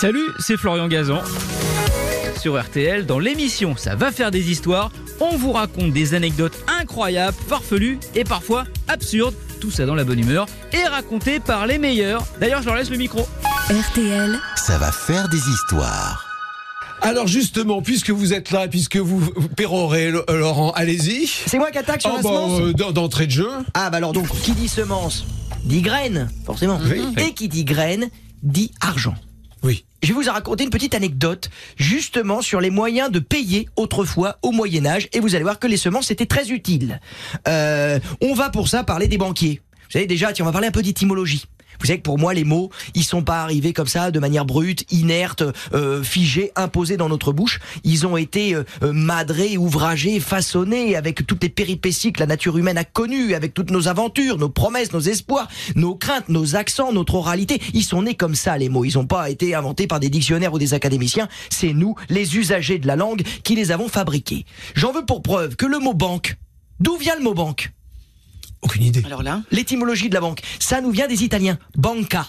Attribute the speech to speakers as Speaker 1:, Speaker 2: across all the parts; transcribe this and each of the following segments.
Speaker 1: Salut, c'est Florian Gazan. Sur RTL, dans l'émission Ça va faire des histoires, on vous raconte des anecdotes incroyables, farfelues et parfois absurdes. Tout ça dans la bonne humeur et raconté par les meilleurs. D'ailleurs, je leur laisse le micro.
Speaker 2: RTL,
Speaker 3: Ça va faire des histoires.
Speaker 4: Alors justement, puisque vous êtes là, puisque vous vous pérorez, Lo- Laurent, allez-y.
Speaker 5: C'est moi qui attaque sur
Speaker 4: Oh,
Speaker 5: la
Speaker 4: bah,
Speaker 5: semence
Speaker 4: euh, d'en- D'entrée de jeu.
Speaker 5: Ah bah alors donc, qui dit semence dit graine, forcément.
Speaker 4: Oui.
Speaker 5: Et qui dit graine dit argent.
Speaker 4: Oui.
Speaker 5: Je vais vous raconter une petite anecdote justement sur les moyens de payer autrefois au Moyen Âge et vous allez voir que les semences étaient très utiles. Euh, on va pour ça parler des banquiers. Vous savez déjà, tiens, on va parler un peu d'étymologie. Vous savez que pour moi, les mots, ils sont pas arrivés comme ça, de manière brute, inerte, euh, figés, imposés dans notre bouche. Ils ont été euh, euh, madrés, ouvragés, façonnés avec toutes les péripéties que la nature humaine a connues, avec toutes nos aventures, nos promesses, nos espoirs, nos craintes, nos accents, notre oralité. Ils sont nés comme ça, les mots. Ils n'ont pas été inventés par des dictionnaires ou des académiciens. C'est nous, les usagers de la langue, qui les avons fabriqués. J'en veux pour preuve que le mot banque, d'où vient le mot banque?
Speaker 4: Aucune idée.
Speaker 6: Alors là,
Speaker 5: L'étymologie de la banque, ça nous vient des Italiens. Banca.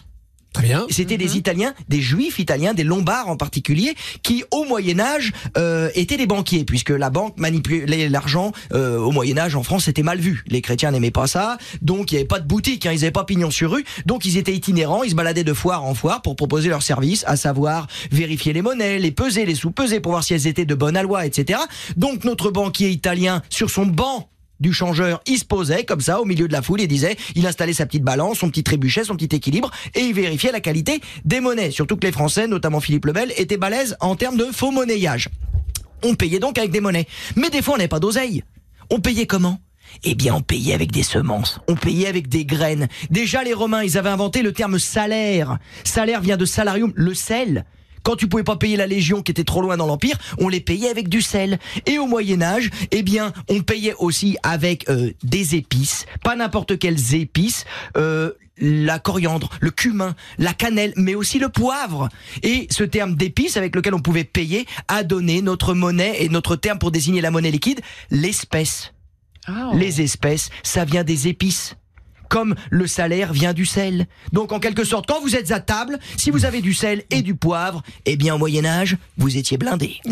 Speaker 4: Très bien.
Speaker 5: C'était des Italiens, des Juifs italiens, des Lombards en particulier, qui au Moyen Âge euh, étaient des banquiers, puisque la banque manipulait l'argent euh, au Moyen Âge en France, c'était mal vu. Les chrétiens n'aimaient pas ça, donc il n'y avait pas de boutique, hein, ils n'avaient pas pignon sur rue, donc ils étaient itinérants, ils se baladaient de foire en foire pour proposer leurs services, à savoir vérifier les monnaies, les peser, les sous-peser pour voir si elles étaient de bonne aloi, etc. Donc notre banquier italien, sur son banc du changeur, il se posait comme ça au milieu de la foule et disait, il installait sa petite balance, son petit trébuchet, son petit équilibre et il vérifiait la qualité des monnaies. Surtout que les Français, notamment Philippe Lebel, étaient balèzes en termes de faux monnayage. On payait donc avec des monnaies. Mais des fois, on n'avait pas d'oseille. On payait comment? Eh bien, on payait avec des semences, on payait avec des graines. Déjà, les Romains, ils avaient inventé le terme salaire. Salaire vient de salarium, le sel. Quand tu pouvais pas payer la légion qui était trop loin dans l'empire, on les payait avec du sel. Et au Moyen Âge, eh bien, on payait aussi avec euh, des épices, pas n'importe quelles épices. Euh, la coriandre, le cumin, la cannelle, mais aussi le poivre. Et ce terme d'épices avec lequel on pouvait payer a donné notre monnaie et notre terme pour désigner la monnaie liquide, l'espèce.
Speaker 6: Ah.
Speaker 5: Les espèces, ça vient des épices. Comme le salaire vient du sel. Donc en quelque sorte, quand vous êtes à table, si vous avez du sel et du poivre, eh bien au Moyen Âge, vous étiez blindé.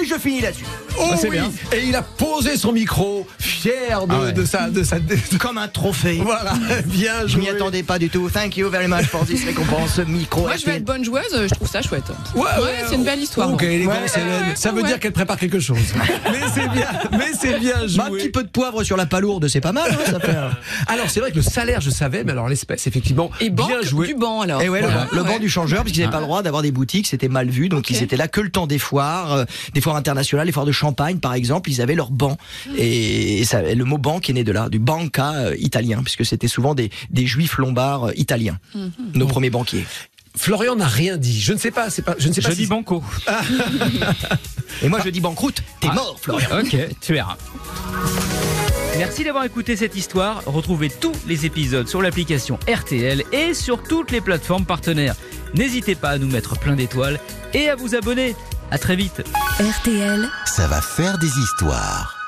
Speaker 5: et je finis là-dessus.
Speaker 4: Oh
Speaker 1: Ah, c'est
Speaker 4: oui.
Speaker 1: bien.
Speaker 4: Et il a posé son micro, fier de,
Speaker 1: Ah ouais.
Speaker 4: de sa, de sa. de-
Speaker 5: Comme un trophée.
Speaker 4: Voilà, bien
Speaker 5: Je m'y
Speaker 4: joué.
Speaker 5: attendais pas du tout. Thank you very much for this récompense. Micro.
Speaker 6: moi je vais être bonne joueuse, je trouve ça chouette.
Speaker 4: Ouais,
Speaker 6: c'est une belle histoire.
Speaker 4: Ok,
Speaker 5: Ouais,
Speaker 6: ouais,
Speaker 4: Ça veut
Speaker 6: ouais.
Speaker 4: dire qu'elle prépare quelque chose. mais c'est bien, mais c'est bien
Speaker 5: Bah, un
Speaker 4: joué.
Speaker 5: petit peu de poivre sur la palourde, c'est pas mal. hein, ça fait. un-
Speaker 4: Alors c'est vrai que le salaire, je savais, mais alors l'espèce, effectivement,
Speaker 6: Et banque
Speaker 4: bien joué.
Speaker 6: du banc alors.
Speaker 5: Et ouais, le
Speaker 6: Voilà.
Speaker 5: banc- le, banc
Speaker 6: Ouais.
Speaker 5: du changeur, parce qu'ils n'avaient pas le droit d'avoir des boutiques, c'était mal vu, donc ils étaient là que le temps des foires, euh, des foires internationales, les foires de Champagne par exemple, ils avaient leur banc. Et, ça, et le mot banque est né de là, du banca euh, italien, puisque c'était souvent des, des juifs lombards euh, italiens, nos premiers banquiers.
Speaker 4: Florian n'a rien dit. Je ne sais pas, c'est pas, je ne sais
Speaker 1: Je
Speaker 4: pas
Speaker 1: dis
Speaker 4: si
Speaker 1: banco.
Speaker 5: Et moi je dis banqueroute, t'es
Speaker 1: Ah.
Speaker 5: mort Florian.
Speaker 1: Ok, tu verras. Merci d'avoir écouté cette histoire. Retrouvez tous les épisodes sur l'application RTL et sur toutes les plateformes partenaires. N'hésitez pas à nous mettre plein d'étoiles et à vous abonner. À très vite.
Speaker 2: RTL.
Speaker 3: Ça va faire des histoires.